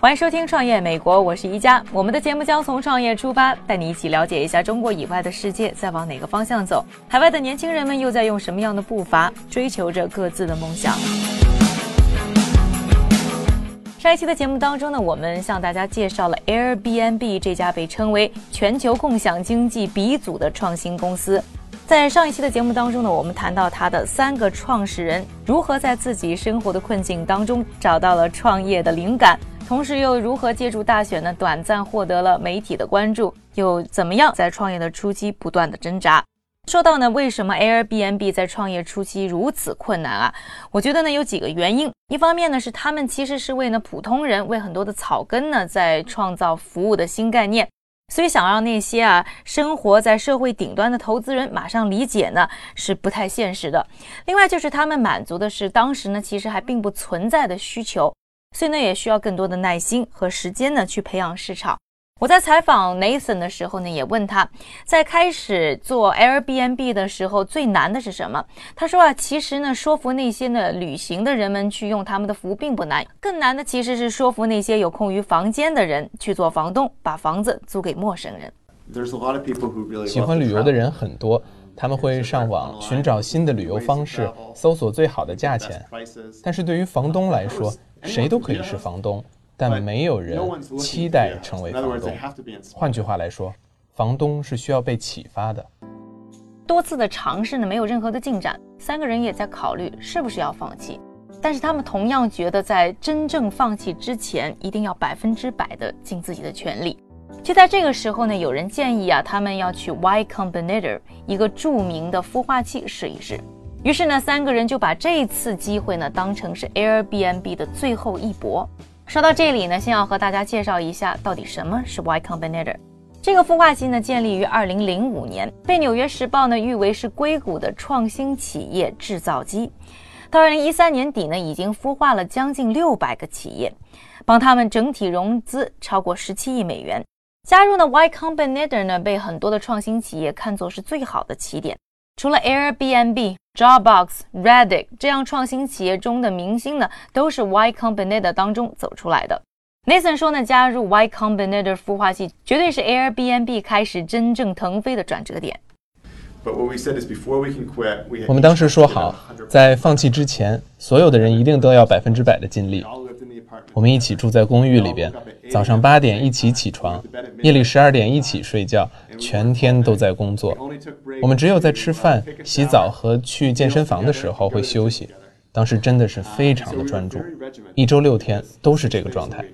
欢迎收听《创业美国》，我是一加。我们的节目将从创业出发，带你一起了解一下中国以外的世界在往哪个方向走，海外的年轻人们又在用什么样的步伐追求着各自的梦想。上一期的节目当中呢，我们向大家介绍了 Airbnb 这家被称为全球共享经济鼻祖的创新公司。在上一期的节目当中呢，我们谈到他的三个创始人如何在自己生活的困境当中找到了创业的灵感，同时又如何借助大选呢短暂获得了媒体的关注，又怎么样在创业的初期不断的挣扎。说到呢，为什么 Airbnb 在创业初期如此困难啊？我觉得呢有几个原因。一方面呢是他们其实是为呢普通人，为很多的草根呢在创造服务的新概念，所以想让那些啊生活在社会顶端的投资人马上理解呢是不太现实的。另外就是他们满足的是当时呢其实还并不存在的需求，所以呢也需要更多的耐心和时间呢去培养市场。我在采访 Nathan 的时候呢，也问他在开始做 Airbnb 的时候最难的是什么？他说啊，其实呢，说服那些呢旅行的人们去用他们的服务并不难，更难的其实是说服那些有空余房间的人去做房东，把房子租给陌生人。喜欢旅游的人很多，他们会上网寻找新的旅游方式，搜索最好的价钱。但是对于房东来说，谁都可以是房东，但没有人期待成为房东.换句话来说，房东是需要被启发的。多次的尝试呢，没有任何的进展，三个人也在考虑是不是要放弃。但是他们同样觉得，在真正放弃之前，一定要百分之百的尽自己的全力。就在这个时候呢，有人建议啊，他们要去 Y Combinator 一个著名的孵化器试一试。于是呢，三个人就把这次机会呢当成是 Airbnb 的最后一搏。说到这里呢，先要和大家介绍一下到底什么是 Y Combinator。这个孵化器呢，建立于2005年，被《纽约时报》呢誉为是硅谷的创新企业制造机。到2013年底呢，已经孵化了将近600个企业，帮他们整体融资超过17亿美元。加入呢 Y Combinator 呢，被很多的创新企业看作是最好的起点。除了 Airbnb、Dropbox、Reddit 这样创新企业中的明星呢，都是 Y Combinator 当中走出来的。Nathan 说呢，加入 Y Combinator 孵化器绝对是 Airbnb 开始真正腾飞的转折点。But what we said is before we can quit, 我们当时说好，在放弃之前，所有的人一定都要百分之百的尽力。我们一起住在公寓里边，早上八点一起起床，夜里十二点一起睡觉，全天都在工作。我们只有在吃饭、洗澡和去健身房的时候会休息。当时真的是非常的专注，一周六天都是这个状态。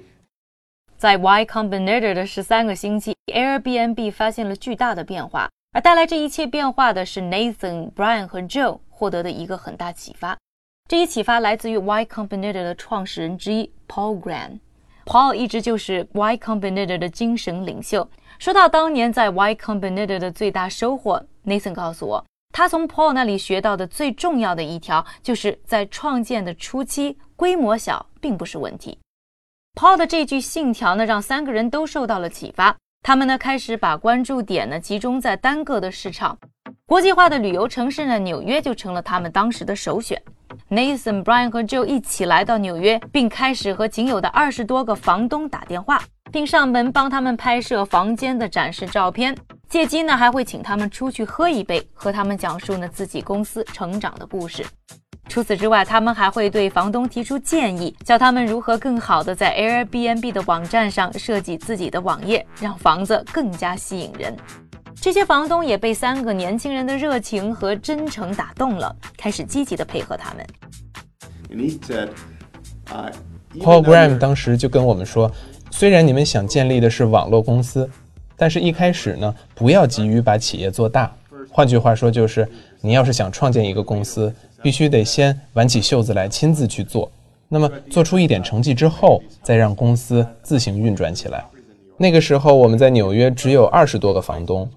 在 Y Combinator 的十三个星期，Airbnb 发现了巨大的变化，而带来这一切变化的是 Nathan、Brian 和 Joe 获得的一个很大启发。这一启发来自于 Y Combinator 的创始人之一 Paul Graham。Paul 一直就是 Y Combinator 的精神领袖。说到当年在 Y Combinator 的最大收获，Nathan 告诉我，他从 Paul 那里学到的最重要的一条，就是在创建的初期，规模小并不是问题。Paul 的这句信条呢，让三个人都受到了启发。他们呢开始把关注点呢集中在单个的市场，国际化的旅游城市呢，纽约就成了他们当时的首选。Nathan、Brian 和 Joe 一起来到纽约，并开始和仅有的二十多个房东打电话，并上门帮他们拍摄房间的展示照片。借机呢，还会请他们出去喝一杯，和他们讲述呢自己公司成长的故事。除此之外，他们还会对房东提出建议，教他们如何更好的在 Airbnb 的网站上设计自己的网页，让房子更加吸引人。这些房东也被三个年轻人的热情和真诚打动了，开始积极的配合他们。Uh, Paul Graham 当时就跟我们说，虽然你们想建立的是网络公司，但是一开始呢，不要急于把企业做大。换句话说，就是你要是想创建一个公司，必须得先挽起袖子来亲自去做。那么做出一点成绩之后，再让公司自行运转起来。那个时候我们在纽约只有二十多个房东，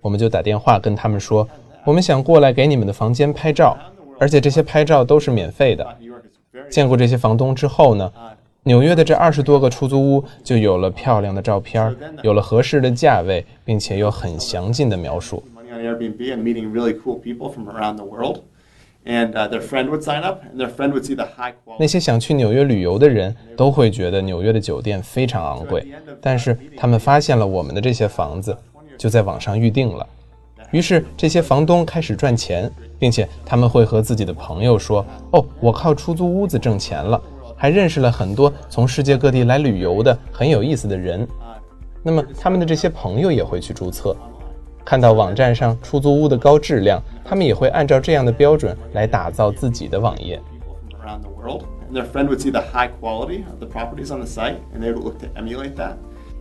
我们就打电话跟他们说，我们想过来给你们的房间拍照，而且这些拍照都是免费的。见过这些房东之后呢，纽约的这二十多个出租屋就有了漂亮的照片，有了合适的价位，并且有很详尽的描述。那些想去纽约旅游的人都会觉得纽约的酒店非常昂贵，但是他们发现了我们的这些房子，就在网上预定了。于是这些房东开始赚钱，并且他们会和自己的朋友说：“哦，我靠出租屋子挣钱了，还认识了很多从世界各地来旅游的很有意思的人。”那么他们的这些朋友也会去注册。看到网站上出租屋的高质量，他们也会按照这样的标准来打造自己的网页。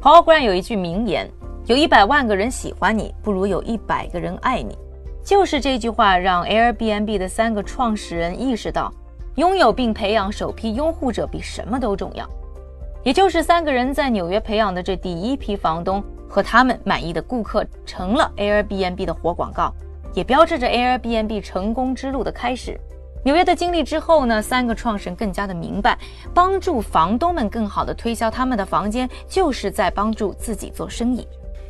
Paul Graham 有一句名言：“有一百万个人喜欢你，不如有一百个人爱你。”就是这句话让 Airbnb 的三个创始人意识到，拥有并培养首批拥护者比什么都重要。也就是三个人在纽约培养的这第一批房东。和他们满意的顾客成了 Airbnb 的活广告，也标志着 Airbnb 成功之路的开始。纽约的经历之后呢，三个创始人更加的明白，帮助房东们更好的推销他们的房间，就是在帮助自己做生意。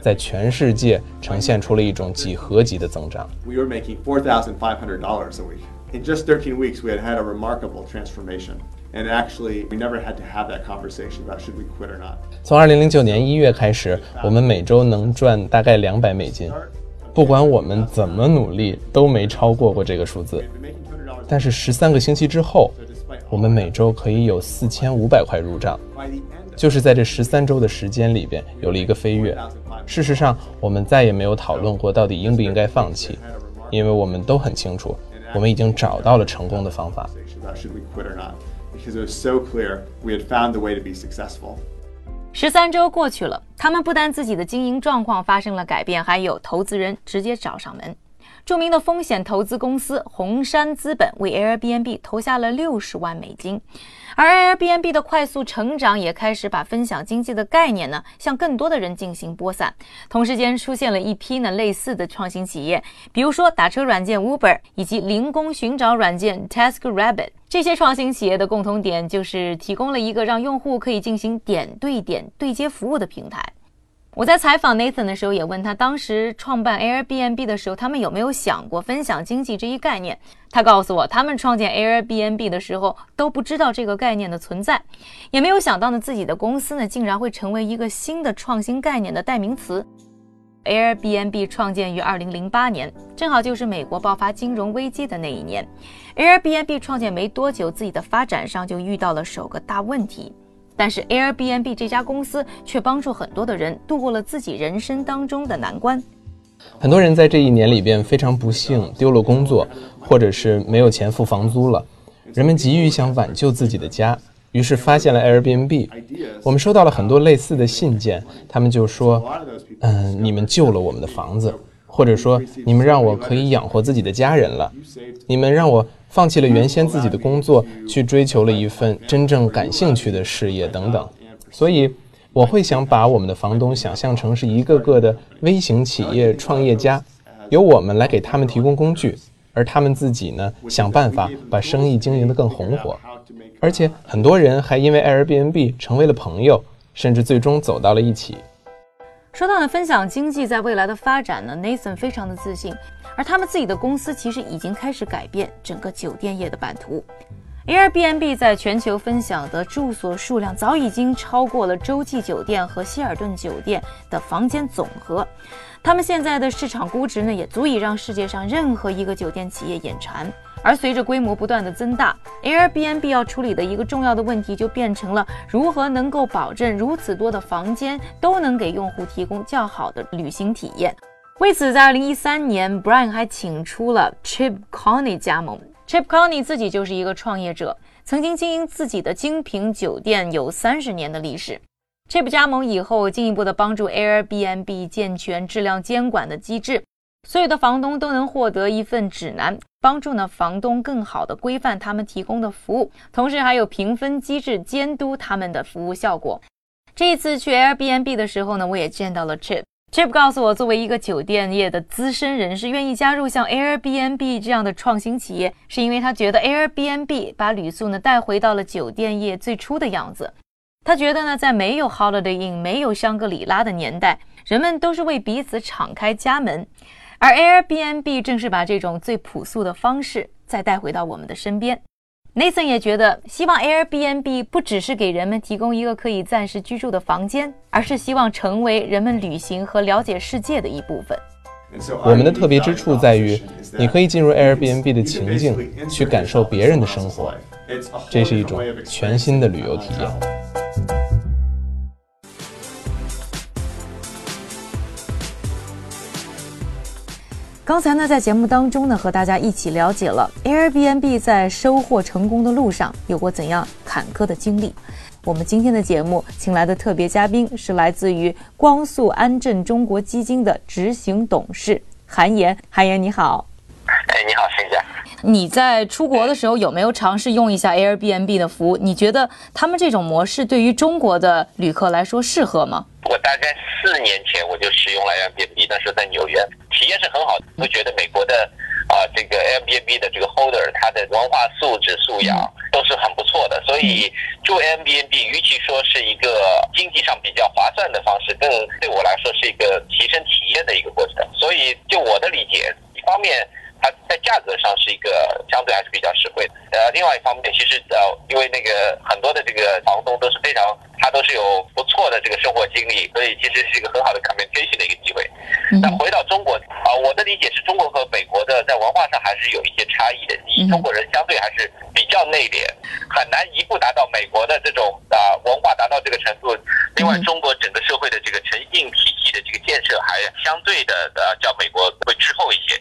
在全世界呈现出了一种几何级的增长。We were making four thousand five hundred dollars a week. In just thirteen weeks, we had had a remarkable transformation. And actually, we never had to have that conversation about should we quit or not. 从二零零九年一月开始，我们每周能赚大概两百美金。不管我们怎么努力，都没超过过这个数字。但是十三个星期之后，我们每周可以有四千五百块入账，就是在这十三周的时间里边有了一个飞跃。事实上，我们再也没有讨论过到底应不应该放弃，因为我们都很清楚，我们已经找到了成功的方法。十三周过去了，他们不但自己的经营状况发生了改变，还有投资人直接找上门。著名的风险投资公司红杉资本为 Airbnb 投下了六十万美金。而 Airbnb 的快速成长也开始把分享经济的概念呢向更多的人进行播散。同时间出现了一批呢类似的创新企业，比如说打车软件 Uber 以及零工寻找软件 TaskRabbit。这些创新企业的共同点就是提供了一个让用户可以进行点对点对接服务的平台。我在采访 Nathan 的时候，也问他当时创办 Airbnb 的时候，他们有没有想过分享经济这一概念？他告诉我，他们创建 Airbnb 的时候都不知道这个概念的存在，也没有想到呢自己的公司呢竟然会成为一个新的创新概念的代名词。Airbnb 创建于2008年，正好就是美国爆发金融危机的那一年。Airbnb 创建没多久，自己的发展上就遇到了首个大问题。但是 Airbnb 这家公司却帮助很多的人度过了自己人生当中的难关。很多人在这一年里边非常不幸丢了工作，或者是没有钱付房租了。人们急于想挽救自己的家，于是发现了 Airbnb。我们收到了很多类似的信件，他们就说：“嗯，你们救了我们的房子，或者说你们让我可以养活自己的家人了，你们让我。”放弃了原先自己的工作，去追求了一份真正感兴趣的事业等等，所以我会想把我们的房东想象成是一个个的微型企业创业家，由我们来给他们提供工具，而他们自己呢想办法把生意经营得更红火，而且很多人还因为 Airbnb 成为了朋友，甚至最终走到了一起。说到了分享经济在未来的发展呢，Nathan 非常的自信。而他们自己的公司其实已经开始改变整个酒店业的版图。Airbnb 在全球分享的住所数量早已经超过了洲际酒店和希尔顿酒店的房间总和。他们现在的市场估值呢，也足以让世界上任何一个酒店企业眼馋。而随着规模不断的增大，Airbnb 要处理的一个重要的问题就变成了如何能够保证如此多的房间都能给用户提供较好的旅行体验。为此，在2013年，Brian 还请出了 Chip Coney 加盟。Chip Coney 自己就是一个创业者，曾经经营自己的精品酒店有三十年的历史。Chip 加盟以后，进一步的帮助 Airbnb 健全质量监管的机制。所有的房东都能获得一份指南，帮助呢房东更好的规范他们提供的服务，同时还有评分机制监督他们的服务效果。这一次去 Airbnb 的时候呢，我也见到了 Chip。Chip 告诉我，作为一个酒店业的资深人士，愿意加入像 Airbnb 这样的创新企业，是因为他觉得 Airbnb 把旅宿呢带回到了酒店业最初的样子。他觉得呢，在没有 Holiday Inn、没有香格里拉的年代，人们都是为彼此敞开家门。而 Airbnb 正是把这种最朴素的方式再带回到我们的身边。Nathan 也觉得，希望 Airbnb 不只是给人们提供一个可以暂时居住的房间，而是希望成为人们旅行和了解世界的一部分。我们的特别之处在于，你可以进入 Airbnb 的情境，去感受别人的生活，这是一种全新的旅游体验。刚才呢，在节目当中呢，和大家一起了解了 Airbnb 在收获成功的路上有过怎样坎坷的经历。我们今天的节目请来的特别嘉宾是来自于光速安振中国基金的执行董事韩岩。韩岩，你好。哎，你好，沈姐。你在出国的时候有没有尝试用一下 Airbnb 的服务？你觉得他们这种模式对于中国的旅客来说适合吗？我大概四年前我就使用了 Airbnb，那时候在纽约。体验是很好，都觉得美国的啊这个 Airbnb 的这个 holder，他的文化素质素养都是很不错的，所以住 Airbnb 与其说是一个经济上比较划算的方式，更对我来说是一个提升体验的一个过程。所以就我的理解，一方面它在价格上是一个相对还是比较实惠的，呃，另外一方面其实呃因为那个很多的这个房东都是非常，他都是有不错的这个生活经历，所以其实是一个很好的 communication 的一个机会。那回到中国啊，我的理解是中国和美国的在文化上还是有一些差异的。你中国人相对还是比较内敛，很难一步达到美国的这种啊文化达到这个程度。另外，中国整个社会的这个诚信体系的这个建设还相对的呃较美国会滞后一些。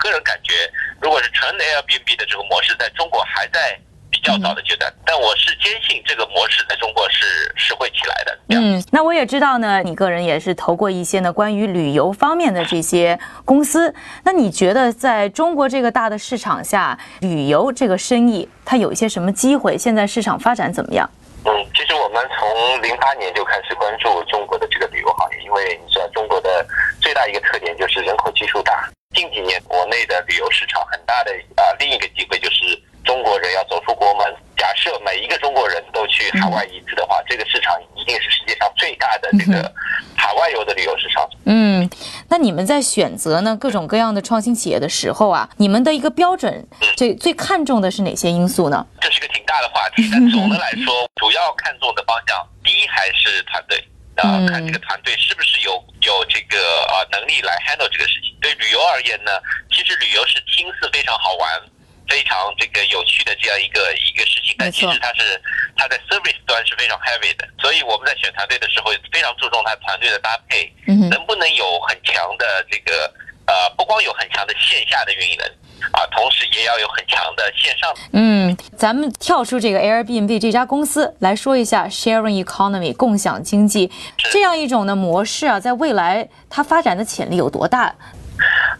个人感觉，如果是纯 Airbnb 的这个模式，在中国还在。比较早的阶段，但我是坚信这个模式在中国是是会起来的。嗯，那我也知道呢，你个人也是投过一些呢关于旅游方面的这些公司。那你觉得在中国这个大的市场下，旅游这个生意它有一些什么机会？现在市场发展怎么样？嗯，其实我们从零八年就开始关注中国的这个旅游行业，因为你知道中国的最大一个特点就是人口基数大。近几年国内的旅游市场很大的啊，另一个机会就是。中国人要走出国门，假设每一个中国人都去海外一次的话，这个市场一定是世界上最大的这个海外游的旅游市场。嗯，那你们在选择呢各种各样的创新企业的时候啊，你们的一个标准最最看重的是哪些因素呢？这是个挺大的话题，但总的来说，主要看重的方向，第一还是团队啊，看这个团队是不是有有这个啊能力来 handle 这个事情。对旅游而言呢，其实旅游是听似非常好玩。非常这个有趣的这样一个一个事情，但其实它是它在 service 端是非常 heavy 的，所以我们在选团队的时候非常注重它团队的搭配，能不能有很强的这个呃，不光有很强的线下的运营能力啊，同时也要有很强的线上。嗯，咱们跳出这个 Airbnb 这家公司来说一下 sharing economy 共享经济这样一种的模式啊，在未来它发展的潜力有多大？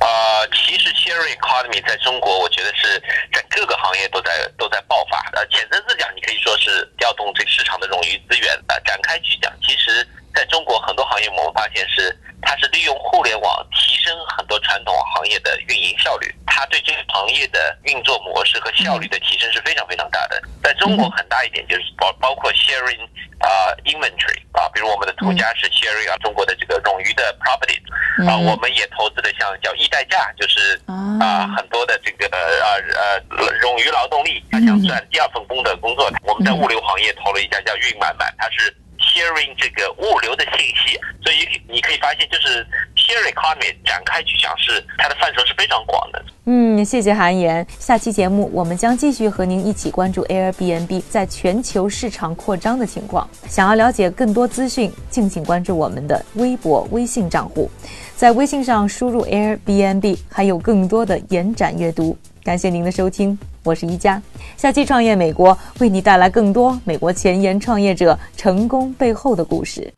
呃，其实 sharing economy 在中国，我觉得是在各个行业都在都在爆发。呃，简单的讲，你可以说是调动这个市场的冗余资源。呃，展开去讲，其实在中国很多行业，我们发现是它是利用互联网提升很多传统行业的运营效率。它对这个行业的运作模式和效率的提升是非常非常大的。在中国很大一点就是包包括 sharing 啊 inventory 啊，比如我们的途家是 sharing 啊中国的这个冗余的 property。啊，我们也投资了像叫易代驾，就是啊很多的这个呃呃冗余劳动力，他想赚第二份工的工作。我们在物流行业投了一家叫运满满，它是 sharing 这个物流的信息，所以你可以发现就是 share economy 展开去讲是它的范畴是非常广的。嗯，谢谢韩岩。下期节目我们将继续和您一起关注 Airbnb 在全球市场扩张的情况。想要了解更多资讯，敬请关注我们的微博、微信账户，在微信上输入 Airbnb，还有更多的延展阅读。感谢您的收听，我是一佳。下期创业美国为你带来更多美国前沿创业者成功背后的故事。